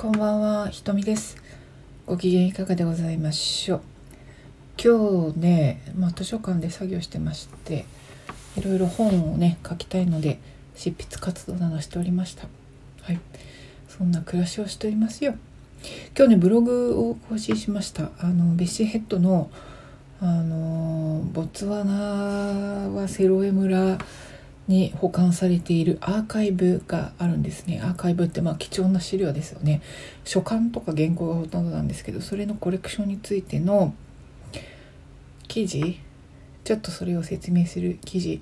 こんばんは、ひとみです。ご機嫌いかがでございましょう。今日ね、まあ、図書館で作業してまして、いろいろ本をね、書きたいので、執筆活動などしておりました。はい。そんな暮らしをしておりますよ。今日ね、ブログを更新しました。あの、ベッシーヘッドの、あの、ボツワナはセロエ村に保管されているアーカイブがあるんですね。アーカイブってまあ貴重な資料ですよね。書簡とか原稿がほとんどなんですけどそれのコレクションについての記事ちょっとそれを説明する記事。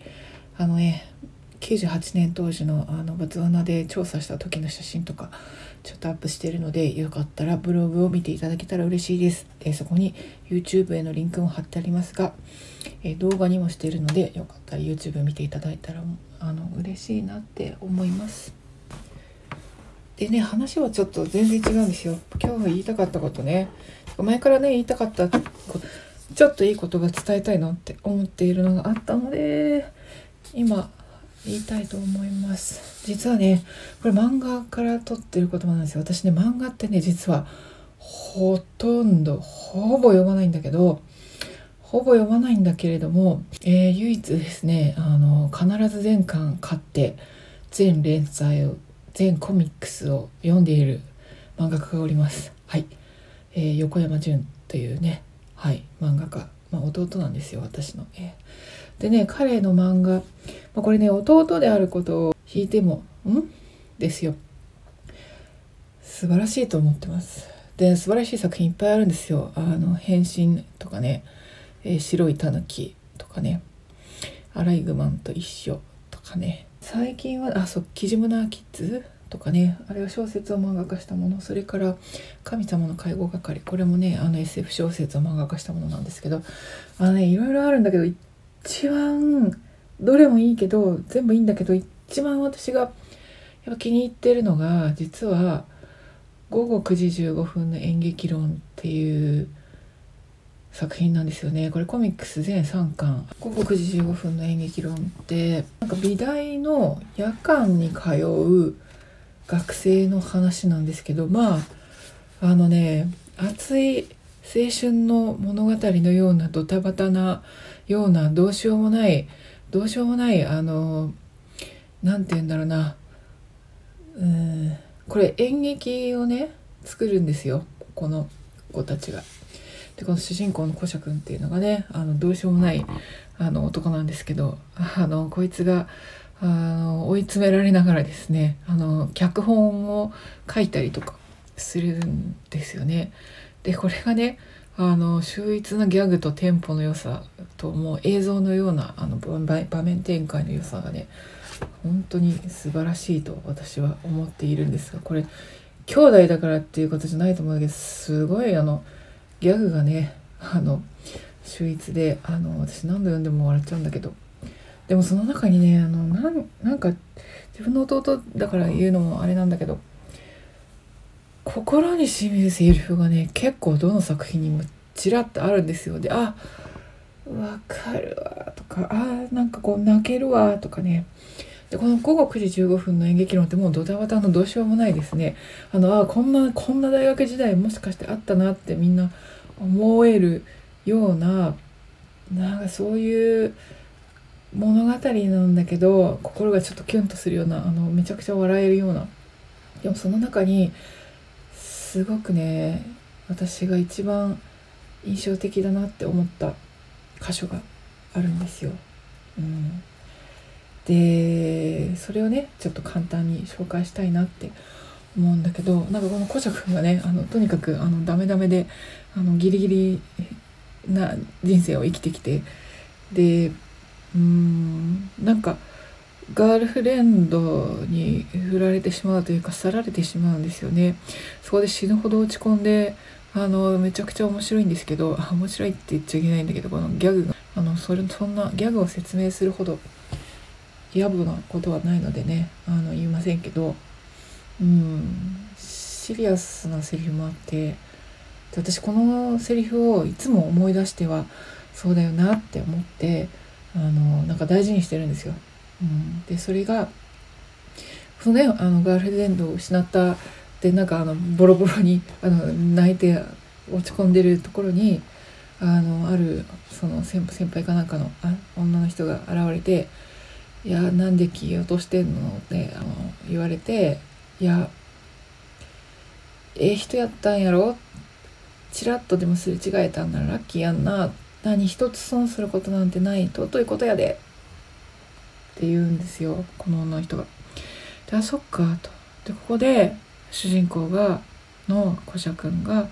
あのね98年当時のあのボツワナで調査した時の写真とかちょっとアップしてるのでよかったらブログを見ていただけたら嬉しいです。でそこに YouTube へのリンクも貼ってありますが、えー動画にもしているのでよかったら YouTube 見ていただいたらあの嬉しいなって思います。でね話はちょっと全然違うんですよ。今日言いたかったことね。前からね言いたかったことちょっといい言葉伝えたいなって思っているのがあったので今言いたいと思います。実はねこれ漫画から撮ってる言葉なんですよ。私ね漫画ってね実はほとんどほぼ読まないんだけどほぼ読まないんだけれども、えー唯一ですねあの必ず全巻買って全連載を全コミックスを読んでいる漫画家がおります。はい、えー横山潤というねはい漫画家、まあ、弟なんですよ私の、えー。でね彼の漫画、まあ、これね弟であることを引いてもん？ですよ。素晴らしいと思ってます。で素晴らしい作品いっぱいあるんですよ。あの変身とかね、えー白いタヌキとかね。アライグマンと一緒とかね。最近はあそう「キジムナーキッズ」とかね。あれは小説を漫画化したもの。それから「神様の介護係」これもねあの SF 小説を漫画化したものなんですけど。あのねいろいろあるんだけど一番どれもいいけど全部いいんだけど一番私がやっぱ気に入ってるのが実は「午後9時15分の演劇論」っていう作品なんですよね。これコミックス全3巻「午後9時15分の演劇論」ってなんか美大の夜間に通う学生の話なんですけどまああのね熱い青春の物語のようなドタバタなようなどうしようもないどうしようもないあのなんて言うんだろうな。うんこれ演劇をね作るんですよ。この子たちが。でこの主人公の古社君っていうのがねあのどうしようもないあの男なんですけどあのこいつがあの追い詰められながらですねあの脚本を書いたりとかするんですよね。でこれがねあの秀逸なギャグとテンポの良さともう映像のようなあの場面展開の良さがね本当に素晴らしいと私は思っているんですがこれ兄弟だからっていうことじゃないと思うけどすごいあのギャグがねあの秀逸であの私何度読んでも笑っちゃうんだけどでもその中にねあのなんなんか自分の弟だから言うのもあれなんだけど心にしみるセリフがね結構どの作品にもちらっとあるんですよ。であわかるわとかあなんかこう泣けるわとかねでこの午後9時15分の演劇論ってもうドタバタのどうしようもないですね。あのあこんなこんな大学時代もしかしてあったなってみんな思えるようななんかそういう物語なんだけど心がちょっとキュンとするようなあのめちゃくちゃ笑えるような。でもその中にすごくね私が一番印象的だなって思った箇所があるんですよ。うん、でそれをねちょっと簡単に紹介したいなって思うんだけどなんかこの古く君がねあのとにかくあのダメダメであのギリギリな人生を生きてきてでうーんなんかガールフレンドに振られてしまうというか去られてしまうんですよね。そこで死ぬほど落ち込んであのめちゃくちゃ面白いんですけど面白いって言っちゃいけないんだけどこのギャグがあのそれそんなギャグを説明するほど野暮なことはないのでねあの言いませんけどうんシリアスなセリフもあって私このセリフをいつも思い出してはそうだよなって思ってあのなんか大事にしてるんですよ。うん、でそれがそのねあのガールフレンドを失ったでなんかあのボロボロにあの泣いて落ち込んでるところにあのあるその先輩かなんかのあ女の人が現れて「いやなんで気落としてんの?」ってあの言われて「いやええ人やったんやろ?」ちらっとでもすれ違えたんならラッキーやんな何一つ損することなんてない尊いことやでって言うんですよこの女の人が。であそっかと。でここで主人公がの古謝君が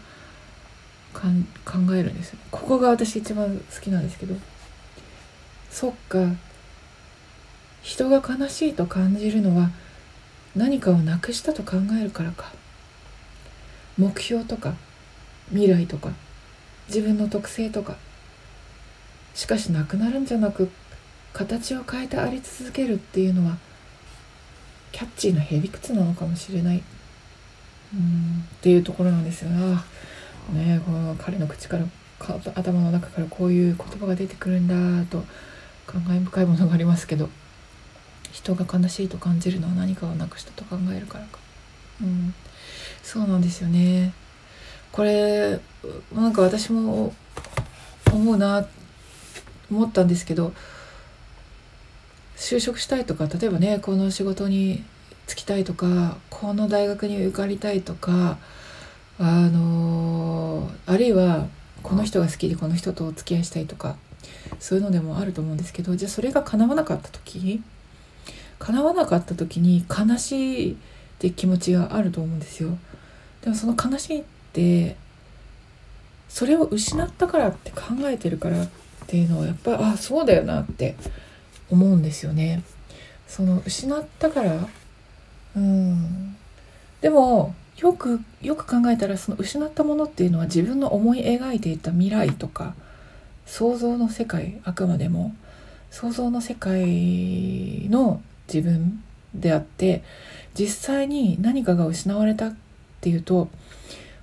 かん考えるんですよ。ここが私一番好きなんですけどそっか人が悲しいと感じるのは何かをなくしたと考えるからか。目標とか未来とか自分の特性とか。しかしなくなるんじゃなく形を変えてあり続けるっていうのはキャッチーなへりくつなのかもしれない。うんっていうところなんですよな。ね、この彼の口から頭の中からこういう言葉が出てくるんだと感慨深いものがありますけど。人が悲しいと感じるのは何かをなくしたと考えるからか。うん、そうなんですよね。これなんか私も思うな思ったんですけど就職したいとか例えばねこの仕事に就きたいとかこの大学に受かりたいとかあのあるいはこの人が好きでこの人とお付き合いしたいとかそういうのでもあると思うんですけどじゃあそれが叶わなかった時叶わなかった時に悲しいって気持ちがあると思うんですよ。でもその悲しいってそれを失ったからって考えてるからっていうのはやっぱりあそうだよなって思うんですよね。その失ったからうんでもよくよく考えたらその失ったものっていうのは自分の思い描いていた未来とか想像の世界あくまでも想像の世界の自分であって実際に何かが失われたっていうと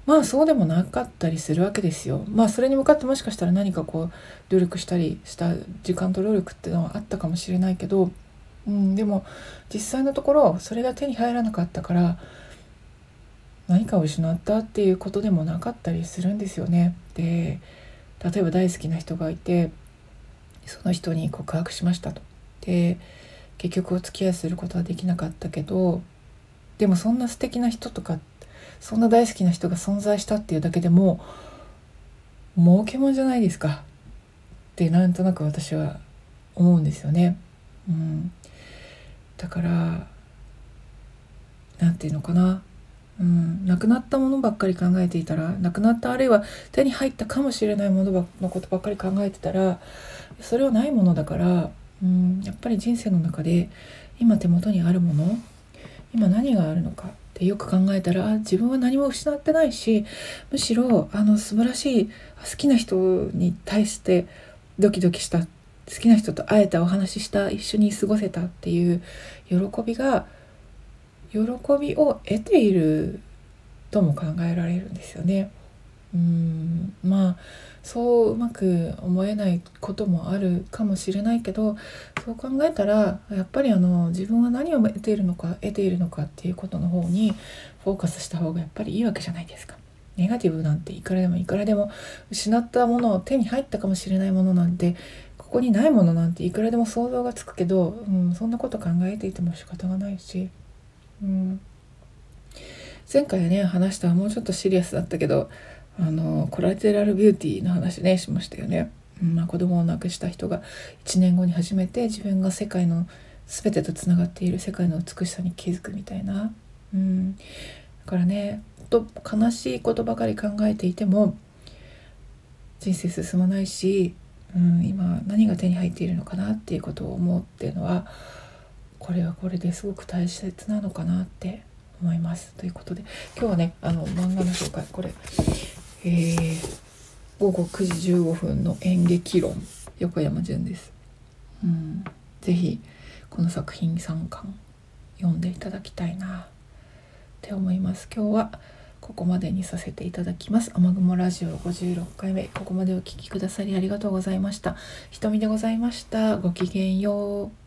まあそうでもなかったりするわけですよ。まあそれに向かってもしかしたら何かこう努力したりした時間と努力っていうのはあったかもしれないけど、うん、でも実際のところそれが手に入らなかったから何かを失ったっていうことでもなかったりするんですよね。で例えば大好きな人がいてその人に告白しましたと。で結局お付き合いすることはできなかったけどでもそんな素敵な人とかそんな大好きな人が存在したっていうだけでも儲けもんじゃないですか。ってなんとなく私は思うんですよね。うん、だから何て言うのかな、うん、亡くなったものばっかり考えていたら亡くなったあるいは手に入ったかもしれないもののことばっかり考えてたらそれはないものだから、うん、やっぱり人生の中で今手元にあるもの今何があるのかってよく考えたら自分は何も失ってないしむしろあの素晴らしい好きな人に対してドキドキした好きな人と会えたお話しした一緒に過ごせたっていう喜びが喜びを得ているとも考えられるんですよね。うんまあそううまく思えないこともあるかもしれないけどそう考えたらやっぱりあの自分は何を得ているのか得ているのかっていうことの方にフォーカスした方がやっぱりいいわけじゃないですか。ネガティブなんていくらでもいくらでも失ったものを手に入ったかもしれないものなんてここにないものなんていくらでも想像がつくけど、うん、そんなこと考えていても仕方がないし、うん、前回ね話したもうちょっとシリアスだったけどあのコラテラルビューティーの話ねしましたよね。うんまあ、子供を亡くした人が1年後に初めて自分が世界の全てとつながっている世界の美しさに気づくみたいな。うん、だからねと悲しいことばかり考えていても人生進まないし、うん、今何が手に入っているのかなっていうことを思うっていうのはこれはこれですごく大切なのかなって思います。ということで今日はねあの漫画の紹介これえー、午後9時15分の演劇論横山潤です。うん、ぜひこの作品3巻読んでいただきたいなって思います。今日はここまでにさせていただきます。雨雲ラジオ56回目ここまでお聴きくださりありがとうございました。ひとみでございました。ごきげんよう。